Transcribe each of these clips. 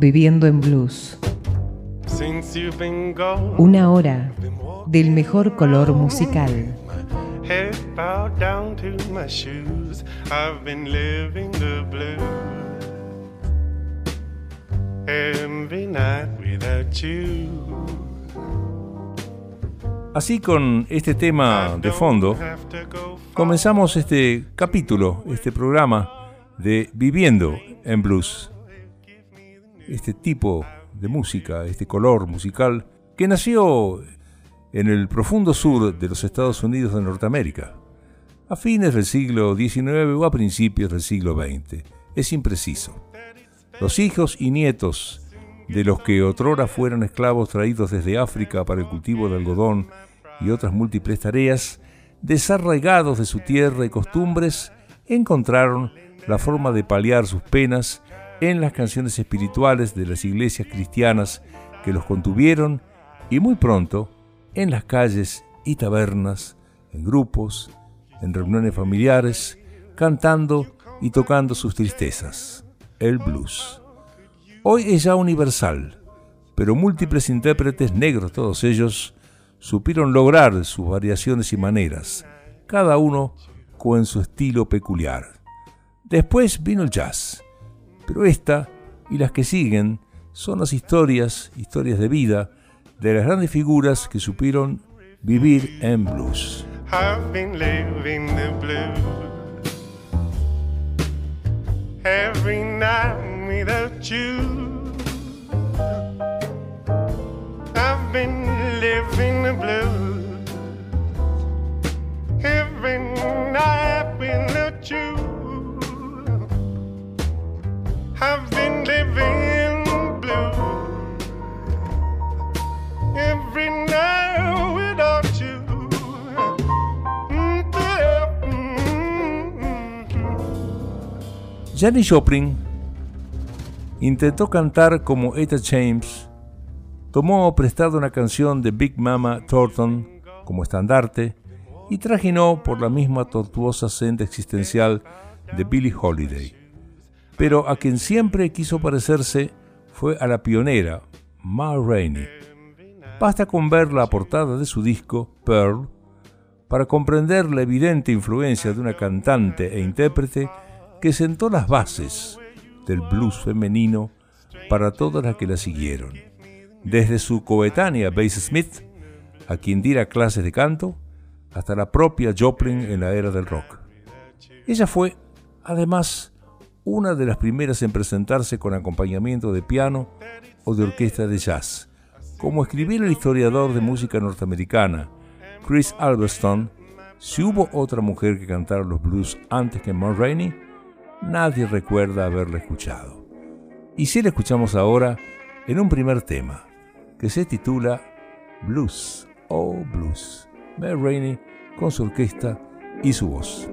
Viviendo en Blues. Una hora del mejor color musical. Así con este tema de fondo, comenzamos este capítulo, este programa de Viviendo en Blues. Este tipo de música, este color musical, que nació en el profundo sur de los Estados Unidos de Norteamérica, a fines del siglo XIX o a principios del siglo XX. Es impreciso. Los hijos y nietos de los que otrora fueron esclavos traídos desde África para el cultivo de algodón y otras múltiples tareas, desarraigados de su tierra y costumbres, encontraron la forma de paliar sus penas en las canciones espirituales de las iglesias cristianas que los contuvieron y muy pronto en las calles y tabernas, en grupos, en reuniones familiares, cantando y tocando sus tristezas, el blues. Hoy es ya universal, pero múltiples intérpretes negros, todos ellos, supieron lograr sus variaciones y maneras, cada uno con su estilo peculiar. Después vino el jazz, pero esta y las que siguen son las historias, historias de vida, de las grandes figuras que supieron vivir en blues. without you. I've been living the blues every night without you. I've been. Jenny Joplin Intentó cantar como Etta James, tomó prestado una canción de Big Mama Thornton como estandarte y trajinó por la misma tortuosa senda existencial de Billie Holiday. Pero a quien siempre quiso parecerse fue a la pionera, Ma Rainey. Basta con ver la portada de su disco, Pearl, para comprender la evidente influencia de una cantante e intérprete que sentó las bases del blues femenino para todas las que la siguieron, desde su coetánea Bass Smith, a quien diera clases de canto, hasta la propia Joplin en la era del rock. Ella fue, además, una de las primeras en presentarse con acompañamiento de piano o de orquesta de jazz. Como escribió el historiador de música norteamericana, Chris Alberston, si hubo otra mujer que cantara los blues antes que Mon Rainey, nadie recuerda haberla escuchado. Y si la escuchamos ahora en un primer tema, que se titula Blues, oh Blues, Mary Rainey con su orquesta y su voz.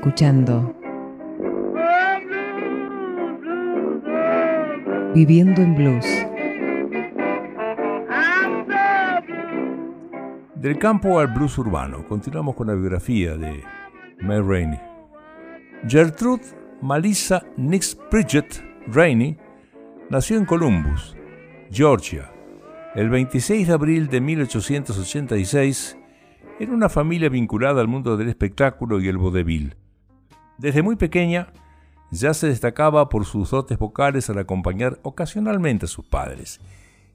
Escuchando Viviendo en Blues. Del campo al blues urbano, continuamos con la biografía de May Rainey. Gertrude Malissa Nix Bridget Rainey nació en Columbus, Georgia, el 26 de abril de 1886 en una familia vinculada al mundo del espectáculo y el vodevil. Desde muy pequeña ya se destacaba por sus dotes vocales al acompañar ocasionalmente a sus padres,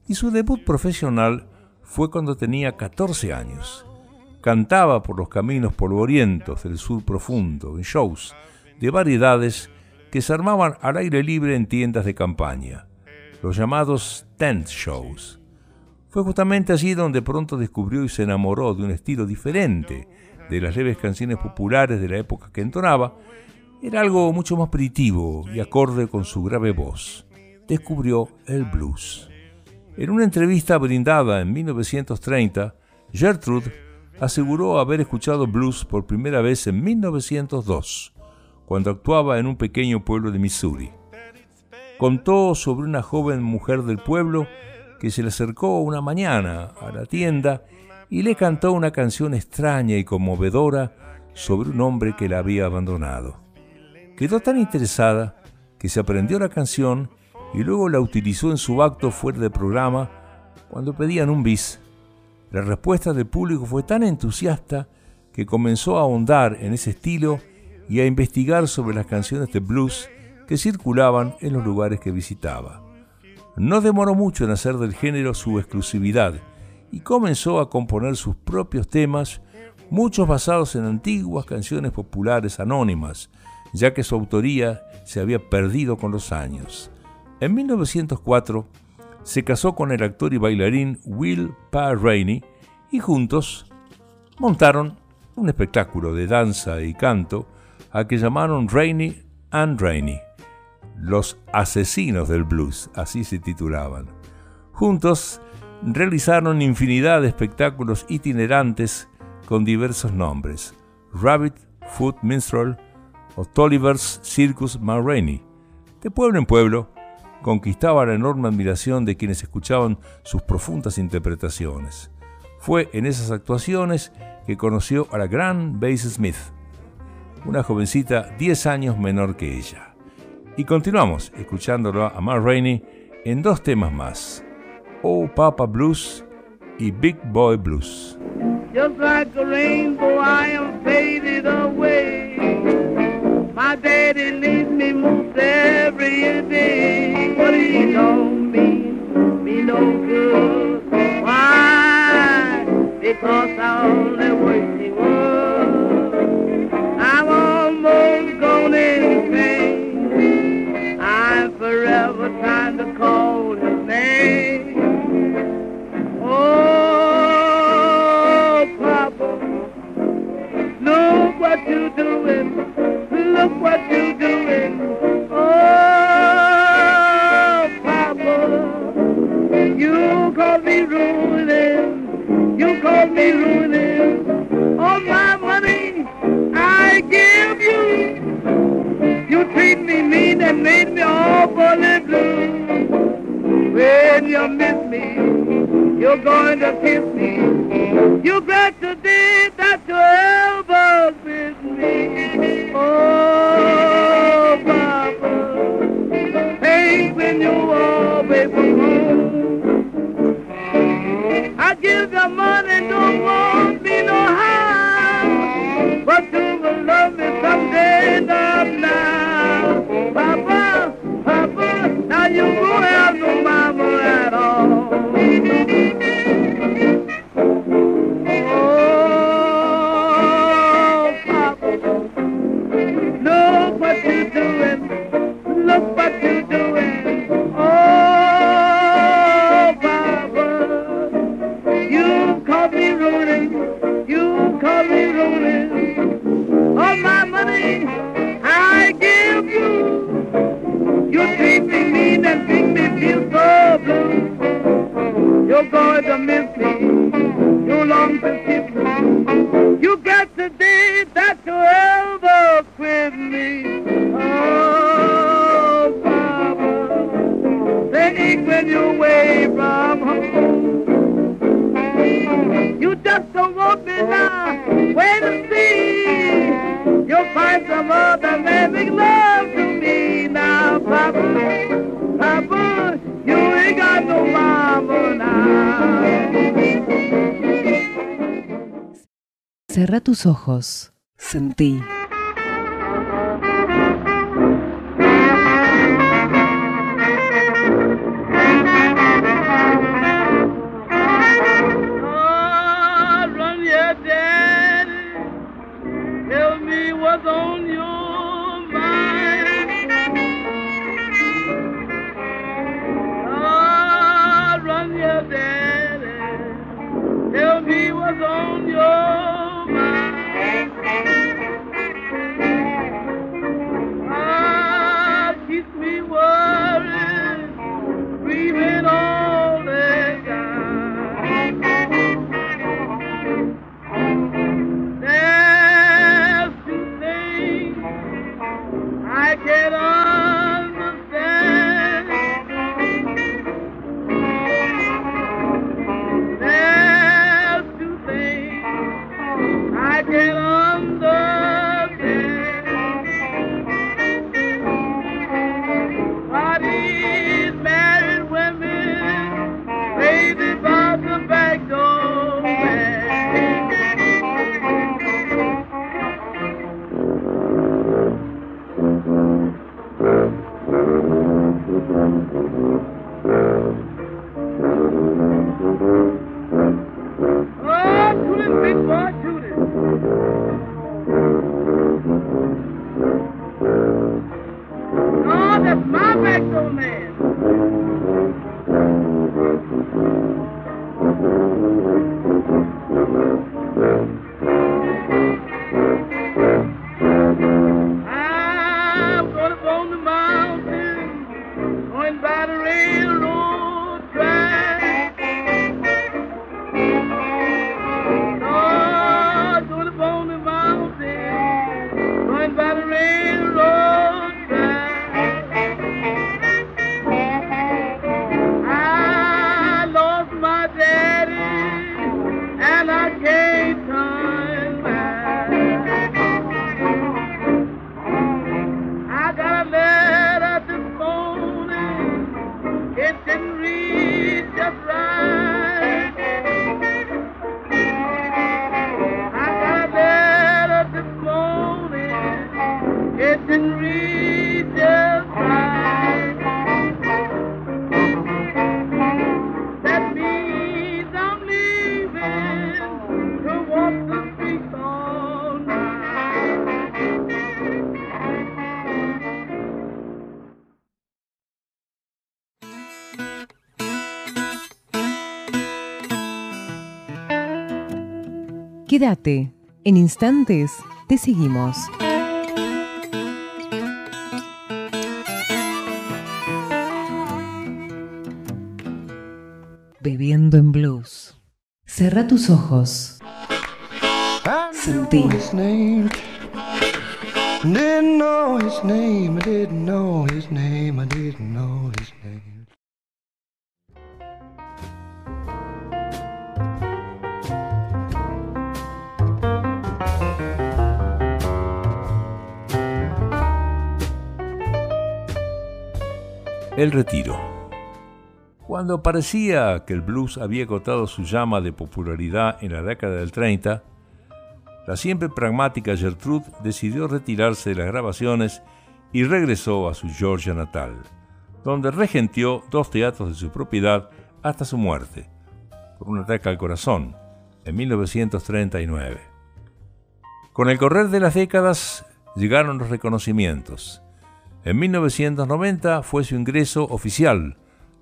y su debut profesional fue cuando tenía 14 años. Cantaba por los caminos polvorientos del sur profundo en shows de variedades que se armaban al aire libre en tiendas de campaña, los llamados tent shows. Fue justamente allí donde pronto descubrió y se enamoró de un estilo diferente de las leves canciones populares de la época que entonaba. Era algo mucho más primitivo y acorde con su grave voz. Descubrió el blues. En una entrevista brindada en 1930, Gertrude aseguró haber escuchado blues por primera vez en 1902, cuando actuaba en un pequeño pueblo de Missouri. Contó sobre una joven mujer del pueblo que se le acercó una mañana a la tienda y le cantó una canción extraña y conmovedora sobre un hombre que la había abandonado. Quedó tan interesada que se aprendió la canción y luego la utilizó en su acto fuera de programa cuando pedían un bis. La respuesta del público fue tan entusiasta que comenzó a ahondar en ese estilo y a investigar sobre las canciones de blues que circulaban en los lugares que visitaba. No demoró mucho en hacer del género su exclusividad y comenzó a componer sus propios temas, muchos basados en antiguas canciones populares anónimas, ya que su autoría se había perdido con los años. En 1904 se casó con el actor y bailarín Will Rainey y juntos montaron un espectáculo de danza y canto a que llamaron Rainey and Rainey, los asesinos del blues, así se titulaban. Juntos realizaron infinidad de espectáculos itinerantes con diversos nombres: Rabbit Foot Minstrel o Tolliver's Circus Ma Rainey. De pueblo en pueblo, conquistaba la enorme admiración de quienes escuchaban sus profundas interpretaciones. Fue en esas actuaciones que conoció a la gran Bass Smith, una jovencita 10 años menor que ella. Y continuamos escuchándolo a Mar Rainey en dos temas más, Oh Papa Blues y Big Boy Blues. Just like a rainbow I am faded away. My daddy leaves me most every day, but he don't mean me no good. Why? Because I only wish he was. What you're doing. Oh, Papa, you call me ruining. You call me ruining. All my money I give you. You treat me mean and made me. When you miss me, you're going to kiss me. You got to do that to elbows with me. Oh, you I give you money, don't want me no how, but you will love me someday, not now, ojos. Sentí. Quédate. En instantes te seguimos. Bebiendo en blues. Cerra tus ojos. Sentí. Didn't know his name. I didn't know his name. I didn't know his name. El retiro. Cuando parecía que el blues había agotado su llama de popularidad en la década del 30, la siempre pragmática Gertrude decidió retirarse de las grabaciones y regresó a su Georgia natal, donde regenteó dos teatros de su propiedad hasta su muerte, por un ataque al corazón, en 1939. Con el correr de las décadas llegaron los reconocimientos. En 1990 fue su ingreso oficial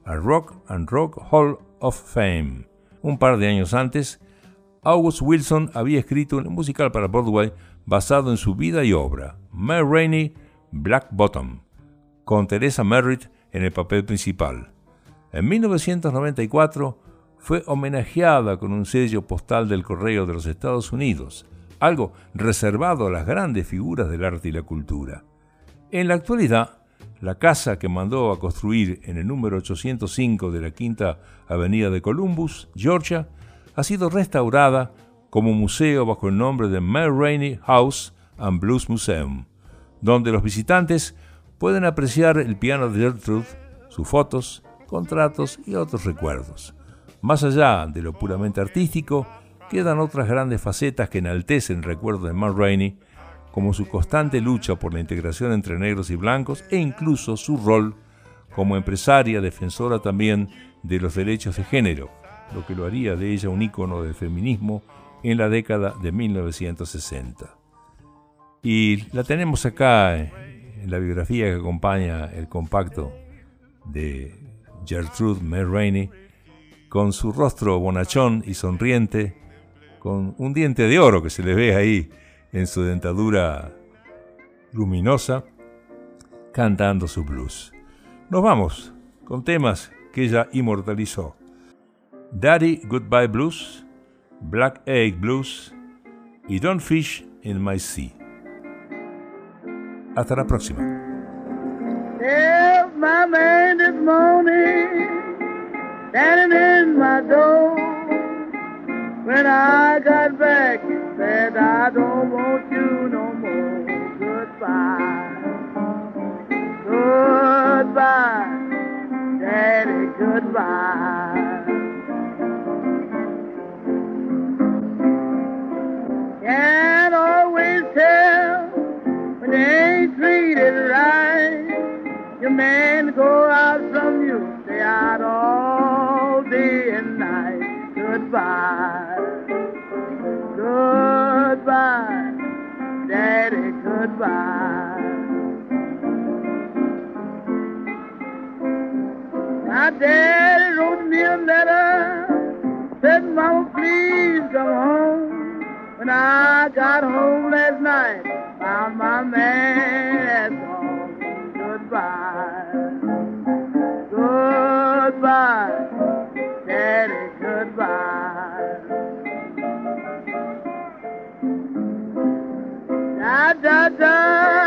al Rock and Rock Hall of Fame. Un par de años antes, August Wilson había escrito un musical para Broadway basado en su vida y obra, May Rainey Black Bottom, con Teresa Merritt en el papel principal. En 1994 fue homenajeada con un sello postal del Correo de los Estados Unidos, algo reservado a las grandes figuras del arte y la cultura. En la actualidad, la casa que mandó a construir en el número 805 de la Quinta Avenida de Columbus, Georgia, ha sido restaurada como museo bajo el nombre de May Rainey House and Blues Museum, donde los visitantes pueden apreciar el piano de Gertrude, sus fotos, contratos y otros recuerdos. Más allá de lo puramente artístico, quedan otras grandes facetas que enaltecen el recuerdo de Mark Rainey, como su constante lucha por la integración entre negros y blancos e incluso su rol como empresaria, defensora también de los derechos de género, lo que lo haría de ella un ícono del feminismo en la década de 1960. Y la tenemos acá en la biografía que acompaña el compacto de Gertrude May con su rostro bonachón y sonriente, con un diente de oro que se le ve ahí en su dentadura luminosa, cantando su blues. Nos vamos con temas que ella inmortalizó. Daddy Goodbye Blues, Black Egg Blues y Don't Fish in My Sea. Hasta la próxima. Said, I don't want you no more. Goodbye. Goodbye. Daddy, goodbye. Can't always tell when they ain't treated right. Your man go out from you, stay out all day and night. Goodbye. Goodbye. Goodbye. My daddy wrote me a letter, said, Mama, please come home. When I got home last night, found my man Raja.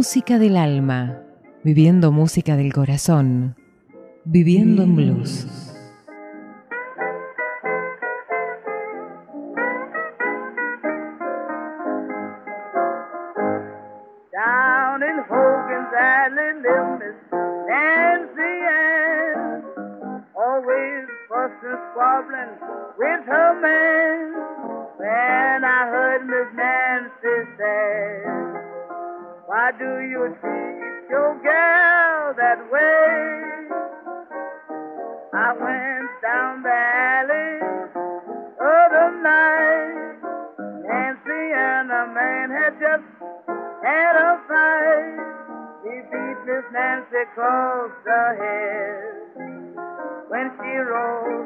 Música del alma, viviendo música del corazón, viviendo en blues. Down in Hogan's Alley lived Miss Nancy Ann, always fussing, squabbling with her man. When I heard Why do you treat your girl that way? I went down the alley other night. Nancy and a man had just had a fight. He beat Miss Nancy across the head. When she rose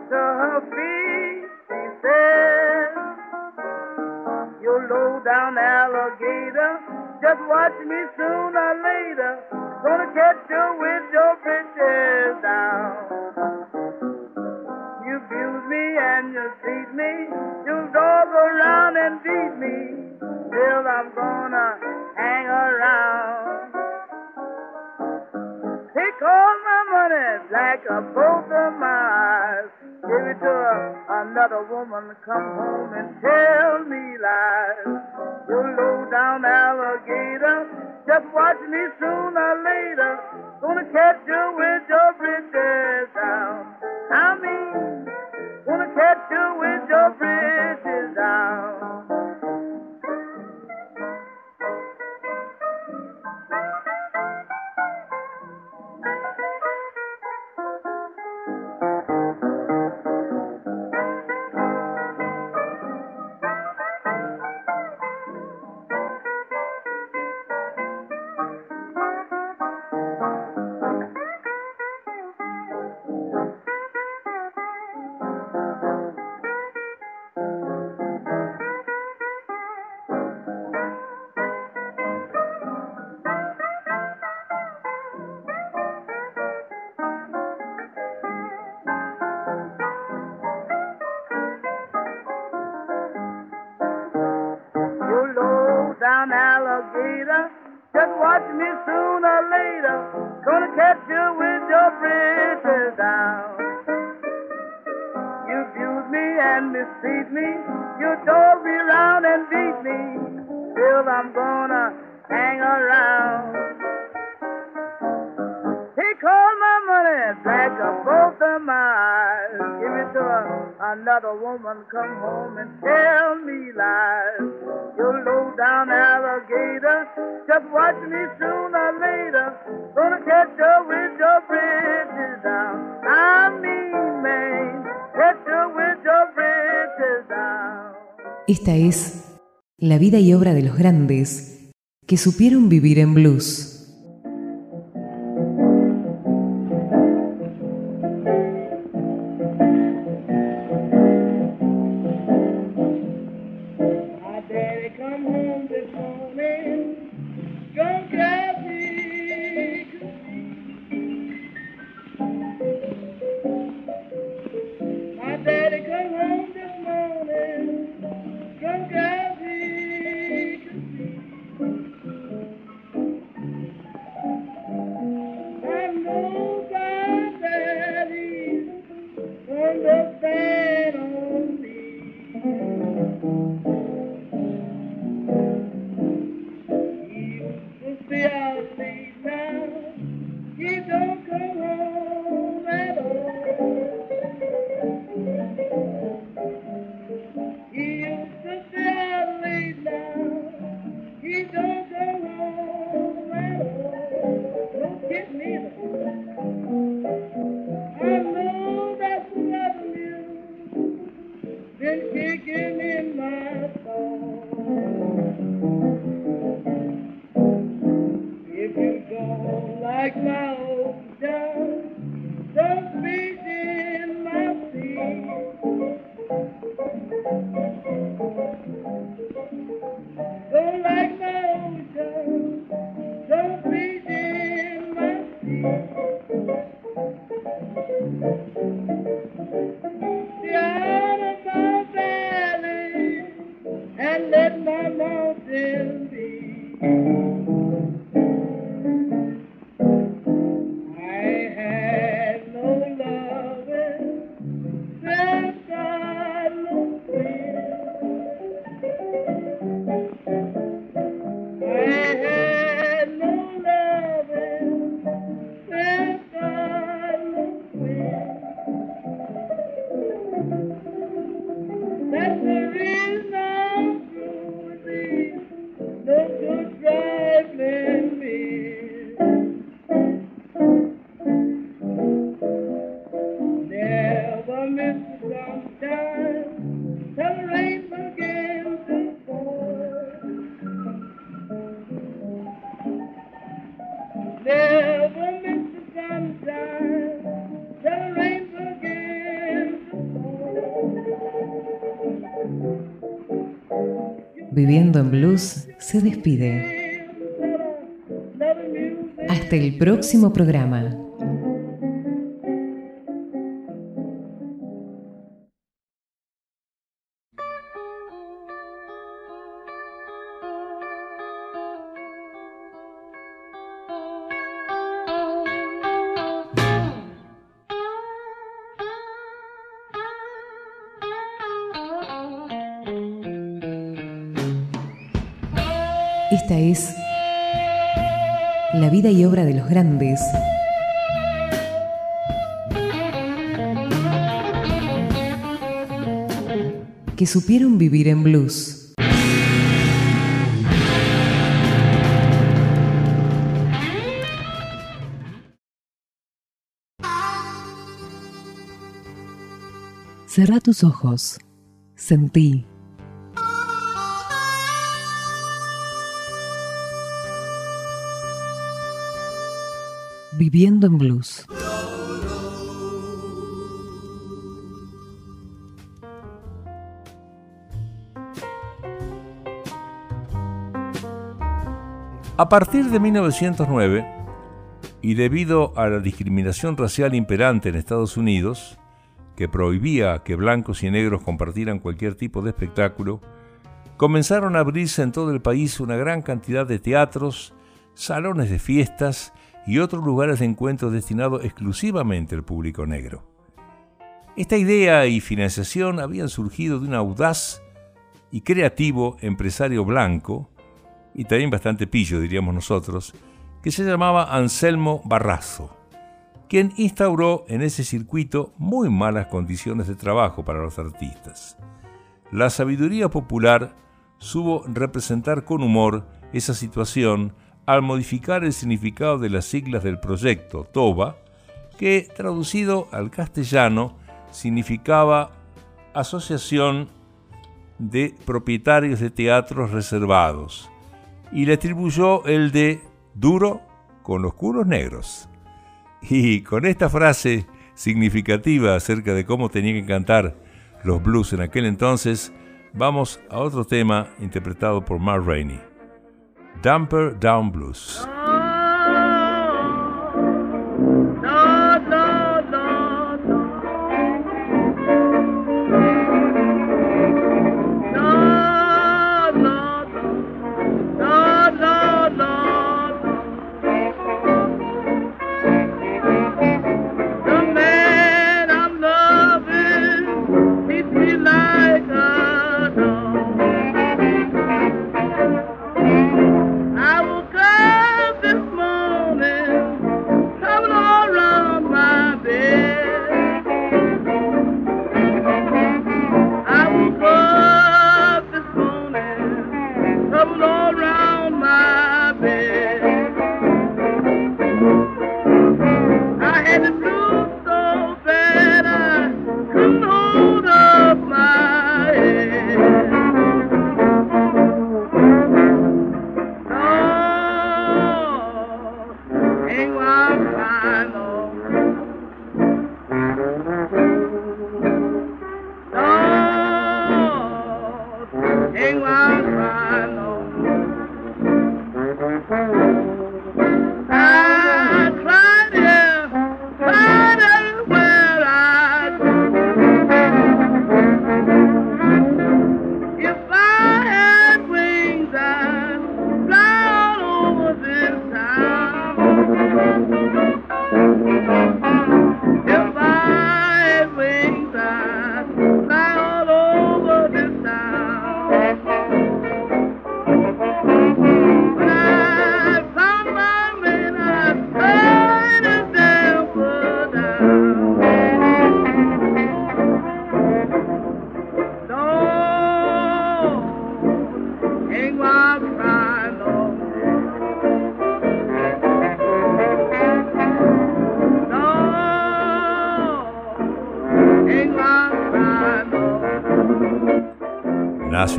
Esta es la vida y obra de los grandes que supieron vivir en blues. Blues se despide. Hasta el próximo programa. Grandes. que supieron vivir en blues. Cerra tus ojos. Sentí. Viviendo en blues. A partir de 1909, y debido a la discriminación racial imperante en Estados Unidos, que prohibía que blancos y negros compartieran cualquier tipo de espectáculo, comenzaron a abrirse en todo el país una gran cantidad de teatros, salones de fiestas y otros lugares de encuentro destinados exclusivamente al público negro. Esta idea y financiación habían surgido de un audaz y creativo empresario blanco, y también bastante pillo diríamos nosotros, que se llamaba Anselmo Barrazo, quien instauró en ese circuito muy malas condiciones de trabajo para los artistas. La sabiduría popular supo representar con humor esa situación al modificar el significado de las siglas del proyecto TOBA, que traducido al castellano significaba Asociación de Propietarios de Teatros Reservados, y le atribuyó el de duro con los curos negros. Y con esta frase significativa acerca de cómo tenían que cantar los blues en aquel entonces, vamos a otro tema interpretado por Mark Rainey. Dumper Down Blues.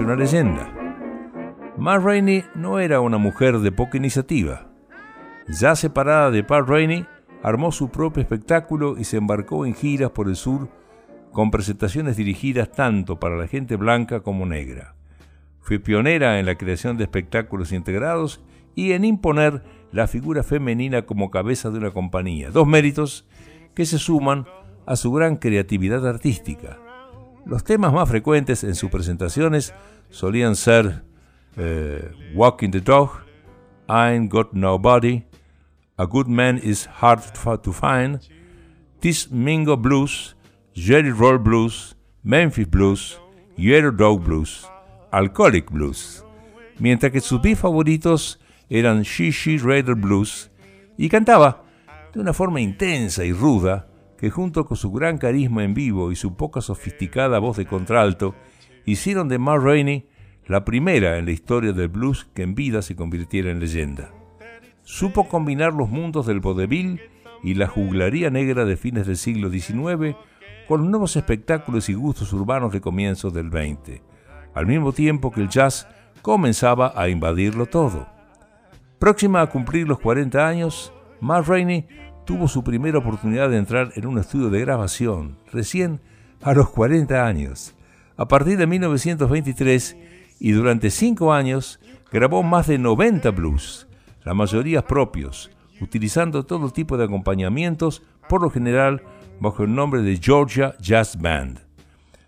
Una leyenda. Mar Rainey no era una mujer de poca iniciativa. Ya separada de Pat Rainey, armó su propio espectáculo y se embarcó en giras por el sur con presentaciones dirigidas tanto para la gente blanca como negra. Fue pionera en la creación de espectáculos integrados y en imponer la figura femenina como cabeza de una compañía, dos méritos que se suman a su gran creatividad artística. Los temas más frecuentes en sus presentaciones solían ser eh, Walking the Dog, I Ain't Got Nobody, A Good Man Is Hard to Find, This Mingo Blues, Jerry Roll Blues, Memphis Blues, Yellow Dog Blues, Alcoholic Blues. mientras que sus beats favoritos eran Shishi Raider Blues, y cantaba de una forma intensa y ruda que junto con su gran carisma en vivo y su poca sofisticada voz de contralto, hicieron de Ma Rainey la primera en la historia del blues que en vida se convirtiera en leyenda. Supo combinar los mundos del vodevil y la juglaría negra de fines del siglo XIX con nuevos espectáculos y gustos urbanos de comienzos del XX, al mismo tiempo que el jazz comenzaba a invadirlo todo. Próxima a cumplir los 40 años, Ma Rainey tuvo su primera oportunidad de entrar en un estudio de grabación, recién a los 40 años. A partir de 1923 y durante cinco años grabó más de 90 blues, la mayoría propios, utilizando todo tipo de acompañamientos, por lo general bajo el nombre de Georgia Jazz Band.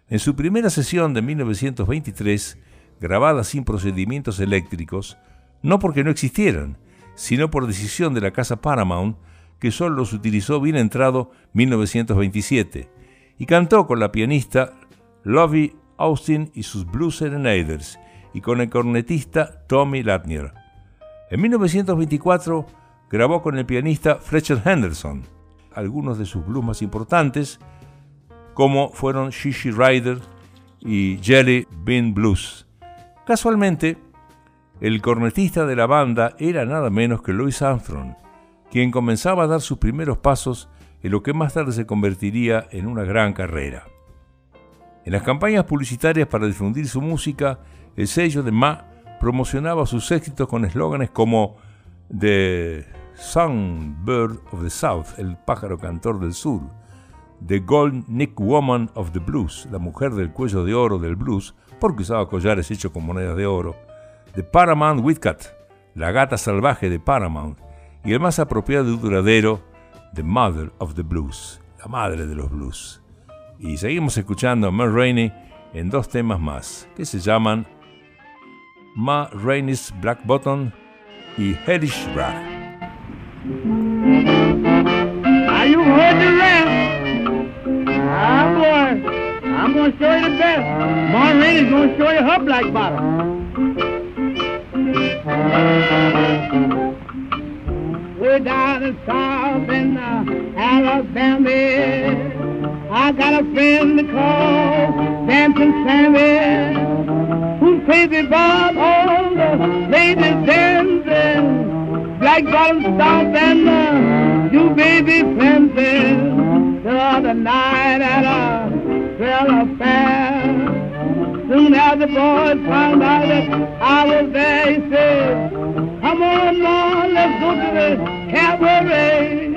En su primera sesión de 1923, grabada sin procedimientos eléctricos, no porque no existieran, sino por decisión de la casa Paramount, que solo los utilizó bien entrado 1927, y cantó con la pianista Lovie Austin y sus Blues Serenaders, y con el cornetista Tommy Latnier. En 1924 grabó con el pianista Fletcher Henderson algunos de sus blues más importantes, como fueron Shishi Rider y Jelly Bean Blues. Casualmente, el cornetista de la banda era nada menos que Louis Armstrong, quien comenzaba a dar sus primeros pasos en lo que más tarde se convertiría en una gran carrera. En las campañas publicitarias para difundir su música, el sello de Ma promocionaba sus éxitos con eslóganes como The Songbird of the South, el pájaro cantor del sur, The Gold Nick Woman of the Blues, la mujer del cuello de oro del blues, porque usaba collares hechos con monedas de oro, The Paramount Witcat, la gata salvaje de Paramount, y el más apropiado y duradero, The Mother of the Blues, la madre de los blues. Y seguimos escuchando a Ma Rainey en dos temas más, que se llaman Ma Rainey's Black Button y Hellish Rag. Are you heard the rap? Ah, boy. I'm going to show you the best. Marlene's going to show you her black bottom. Way down in in uh, Alabama, I got a friend to called Dancing Sammy, who crazy about all the ladies dancing, black bottom stomping, uh, you baby fencing, the other night at a trail affair. Soon as the boys found out that I was there, he said, Come on, Lord, let's go to the cabaret.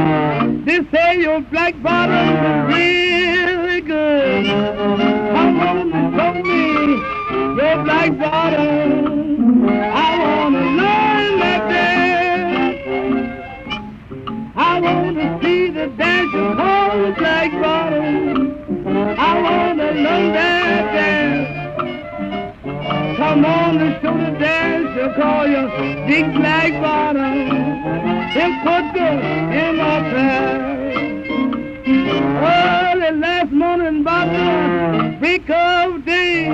say your black bottom is really good. Come on and show me your black bottom. I want to learn that dance. I want to see the dance you call the black bottom. I want to learn that dance. Come on and show the dance you call your big black bottom. Then put the in my pants. Early last morning about the break of day,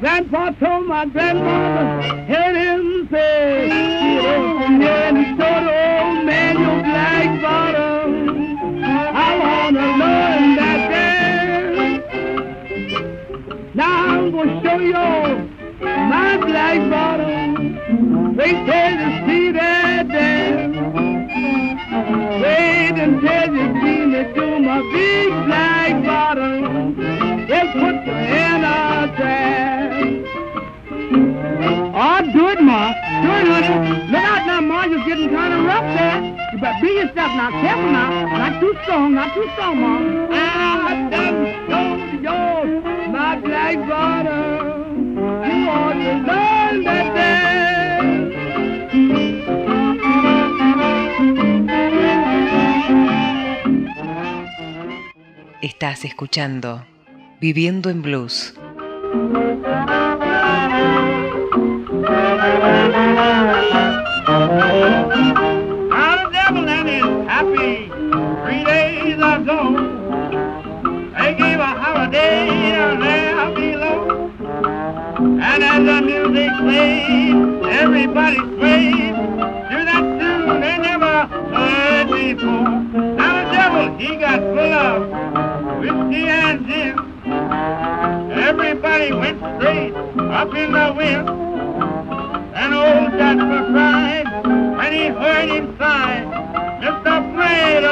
Grandpa told my grandmother, heard him say, yeah, and he told old man your black bottom. I wanna learn that dance. Now I'm gonna show you my black bottom. Wait till you see that. Wait until you see me do my big black bottom. They'll put you in a trance. Oh, do it, Ma. Do it, honey. Look out now, Ma. You're getting kind of rough there. You better be yourself now. Careful now. Not too strong. Not too strong, Ma. I done showed you my black bottom. You ought to learn that Estás escuchando Viviendo en Blues. Now the devil and his happy three days ago. They gave a holiday down there below. And as the music played, everybody swayed Everybody went straight up in the wind. And old Jasper cried when he heard him sigh, Mr. Play it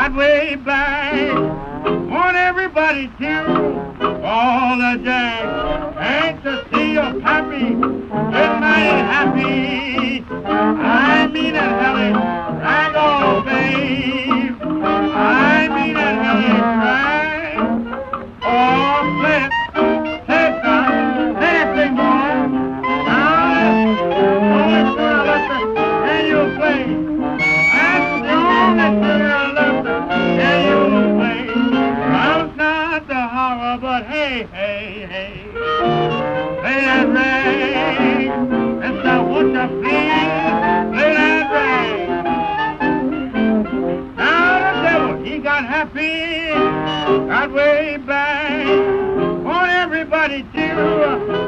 that way back.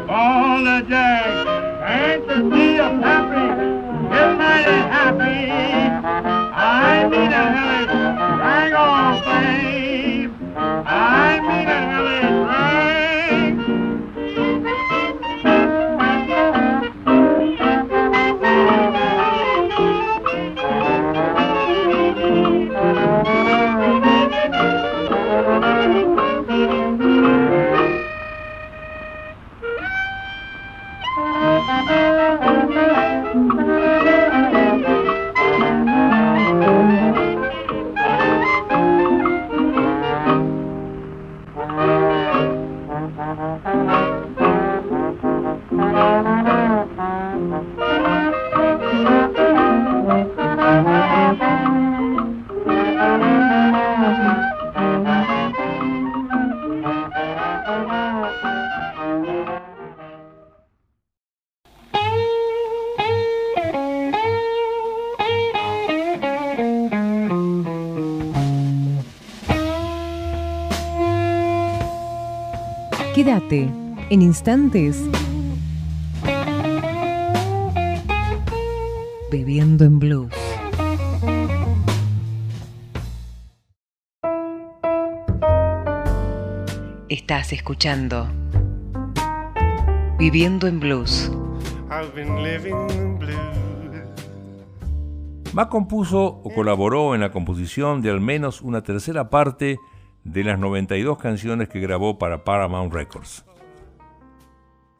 All the jack and to see us instantes. Viviendo en Blues. Estás escuchando Viviendo en Blues. I've been living the blues. Mac compuso o colaboró en la composición de al menos una tercera parte de las 92 canciones que grabó para Paramount Records.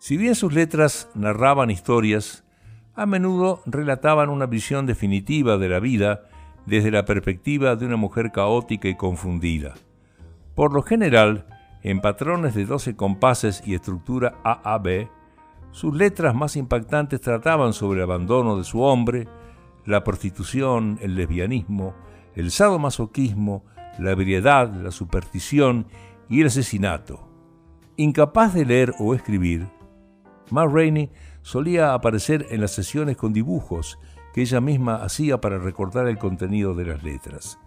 Si bien sus letras narraban historias, a menudo relataban una visión definitiva de la vida desde la perspectiva de una mujer caótica y confundida. Por lo general, en patrones de 12 compases y estructura AAB, sus letras más impactantes trataban sobre el abandono de su hombre, la prostitución, el lesbianismo, el sadomasoquismo, la ebriedad, la superstición y el asesinato. Incapaz de leer o escribir, Ma Rainey solía aparecer en las sesiones con dibujos que ella misma hacía para recordar el contenido de las letras.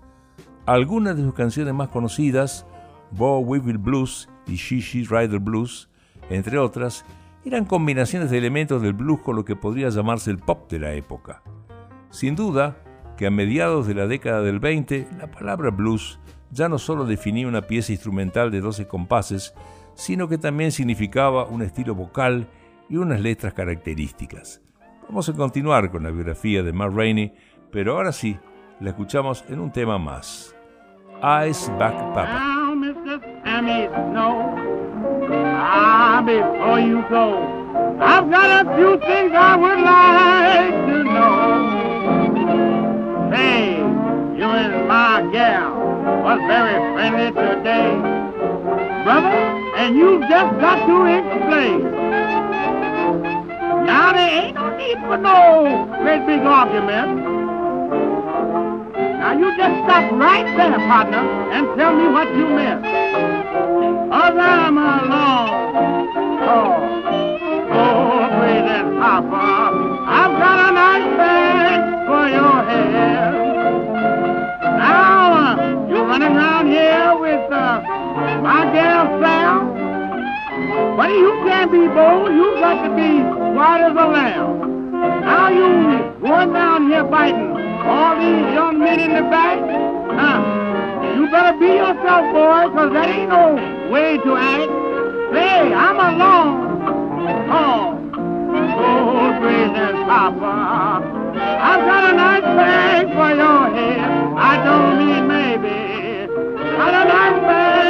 Algunas de sus canciones más conocidas, Bo Weevil Blues y She She Rider Blues, entre otras, eran combinaciones de elementos del blues con lo que podría llamarse el pop de la época. Sin duda que a mediados de la década del 20, la palabra blues ya no solo definía una pieza instrumental de 12 compases, sino que también significaba un estilo vocal y unas letras características. Vamos a continuar con la biografía de Matt Rainey, pero ahora sí, la escuchamos en un tema más. Ice Back Papa. Now, Mr. to know. Ah, before you go, I've got a few things I would like to know. Hey, you and my gal was very friendly today, brother, and you just got to explain. Now there ain't no need for no great big argument. Now you just stop right there, partner, and tell me what you meant. Cause I'm alone. Oh, oh, breathing Papa, I've got a nice bag for your hair. Now uh, you're running around here with uh, my gal Sam. But you can't be bold. You got to be white as a lamb. Now you going down here biting all these young men in the back? Huh? You better be yourself, boy, because that ain't no way to act. Say, I'm alone. Oh, oh, gracious Papa. I've got a nice bag for your head. I don't mean maybe. Got a nice bag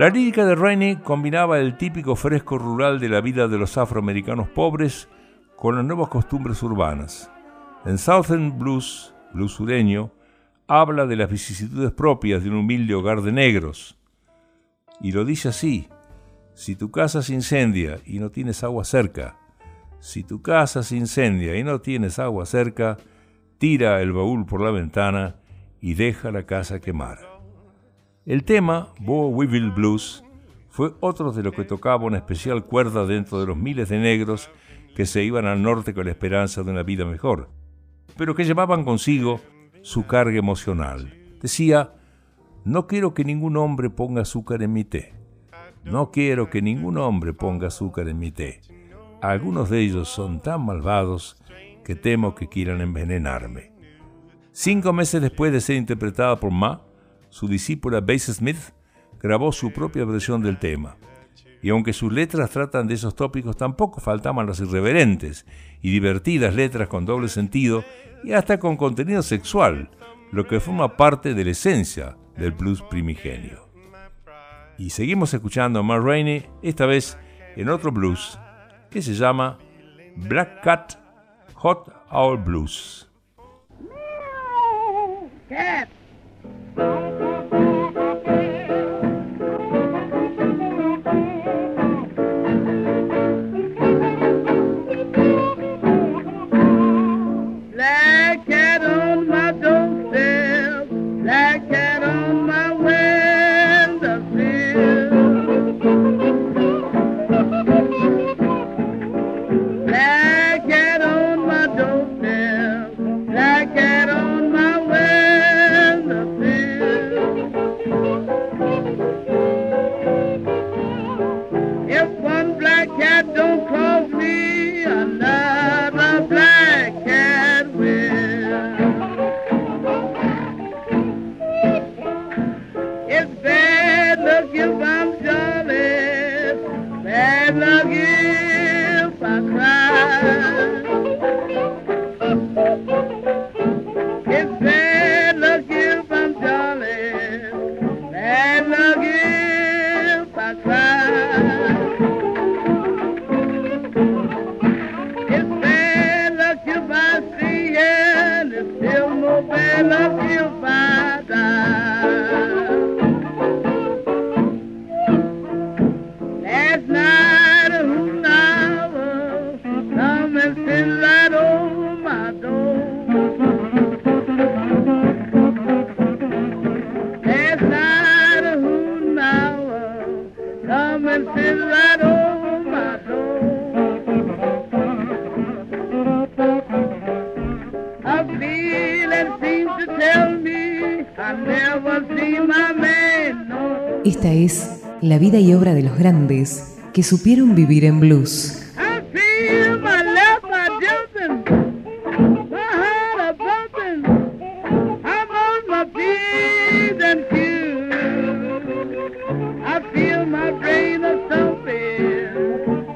La lírica de Rainey combinaba el típico fresco rural de la vida de los afroamericanos pobres con las nuevas costumbres urbanas. En Southern Blues, blues sureño, habla de las vicisitudes propias de un humilde hogar de negros. Y lo dice así, si tu casa se incendia y no tienes agua cerca, si tu casa se incendia y no tienes agua cerca, tira el baúl por la ventana y deja la casa quemar. El tema, Bo Weevil Blues, fue otro de los que tocaba una especial cuerda dentro de los miles de negros que se iban al norte con la esperanza de una vida mejor, pero que llevaban consigo su carga emocional. Decía, no quiero que ningún hombre ponga azúcar en mi té. No quiero que ningún hombre ponga azúcar en mi té. Algunos de ellos son tan malvados que temo que quieran envenenarme. Cinco meses después de ser interpretada por Ma, su discípula Bass Smith grabó su propia versión del tema. Y aunque sus letras tratan de esos tópicos, tampoco faltaban las irreverentes y divertidas letras con doble sentido y hasta con contenido sexual, lo que forma parte de la esencia del blues primigenio. Y seguimos escuchando a Ma Rainey, esta vez en otro blues que se llama Black Cat Hot Owl Blues. Cat. I love you.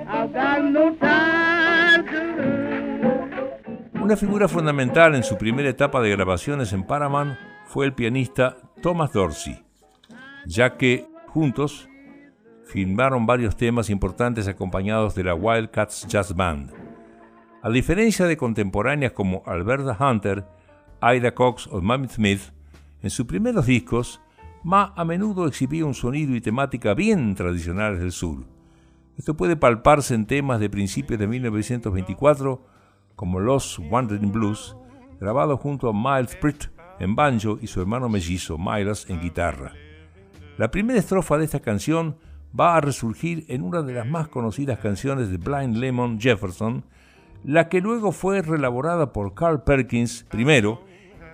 I've got no time to lose. Una figura fundamental en su primera etapa de grabaciones en Paramount fue el pianista Thomas Dorsey, ya que juntos filmaron varios temas importantes acompañados de la Wildcats Jazz Band. A diferencia de contemporáneas como Alberta Hunter, Ida Cox o Mamie Smith, en sus primeros discos, Ma a menudo exhibía un sonido y temática bien tradicionales del sur. Esto puede palparse en temas de principios de 1924 como Los Wandering Blues, grabado junto a Miles Pritt en banjo y su hermano mellizo Miles en guitarra. La primera estrofa de esta canción va a resurgir en una de las más conocidas canciones de Blind Lemon Jefferson, la que luego fue reelaborada por Carl Perkins primero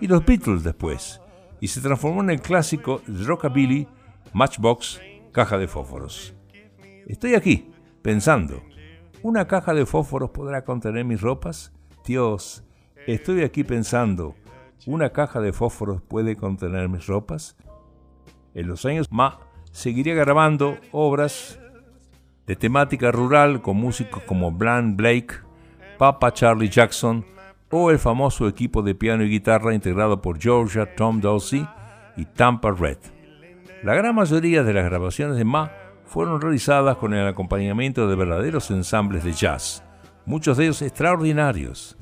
y los Beatles después, y se transformó en el clásico Rockabilly Matchbox Caja de Fósforos. Estoy aquí, pensando, ¿una caja de fósforos podrá contener mis ropas? Dios, estoy aquí pensando, ¿una caja de fósforos puede contener mis ropas? En los años Ma seguiría grabando obras de temática rural con músicos como Bland Blake, Papa Charlie Jackson o el famoso equipo de piano y guitarra integrado por Georgia Tom Dorsey y Tampa Red. La gran mayoría de las grabaciones de Ma fueron realizadas con el acompañamiento de verdaderos ensambles de jazz, muchos de ellos extraordinarios.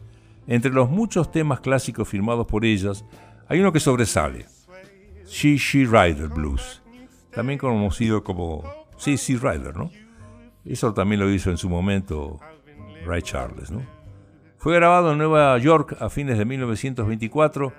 Entre los muchos temas clásicos firmados por ellas, hay uno que sobresale, She She Rider Blues, también conocido como Sí Rider, ¿no? Eso también lo hizo en su momento Ray Charles, ¿no? Fue grabado en Nueva York a fines de 1924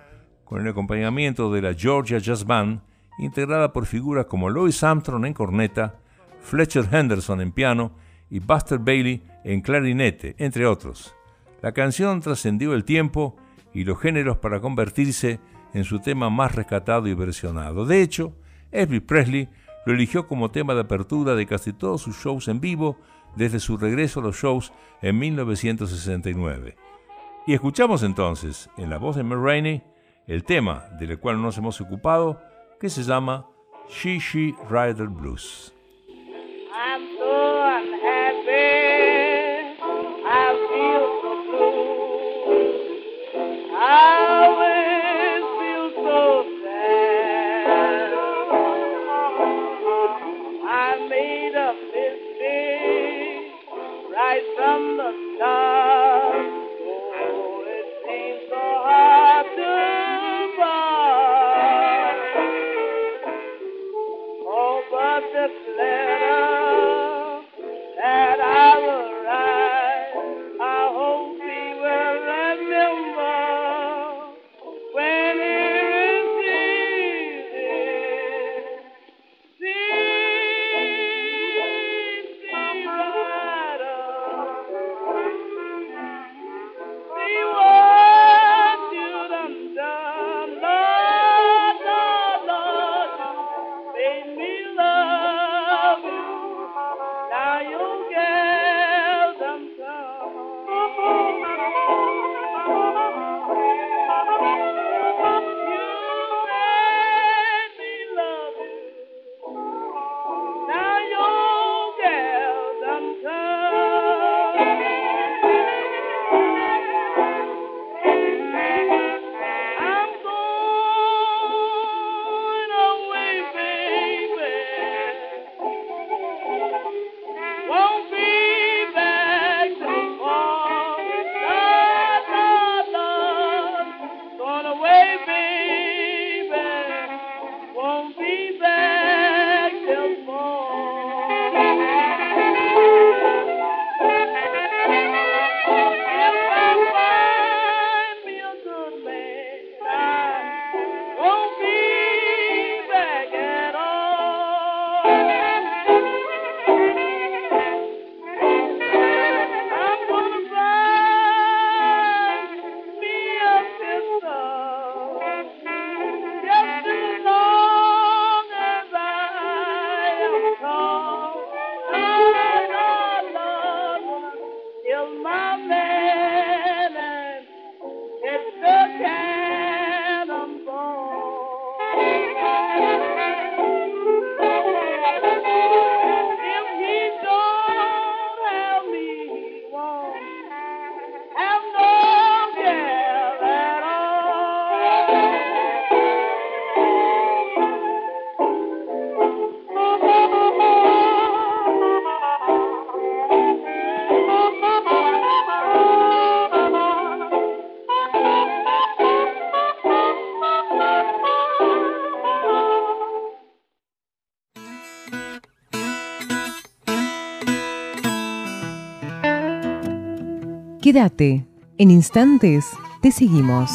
con el acompañamiento de la Georgia Jazz Band, integrada por figuras como Louis Armstrong en corneta, Fletcher Henderson en piano y Buster Bailey en clarinete, entre otros. La canción trascendió el tiempo y los géneros para convertirse en su tema más rescatado y versionado. De hecho, Elvis Presley lo eligió como tema de apertura de casi todos sus shows en vivo desde su regreso a los shows en 1969. Y escuchamos entonces, en la voz de Mel Rainey, el tema del cual nos hemos ocupado, que se llama She She Rider Blues. Quédate, en instantes te seguimos.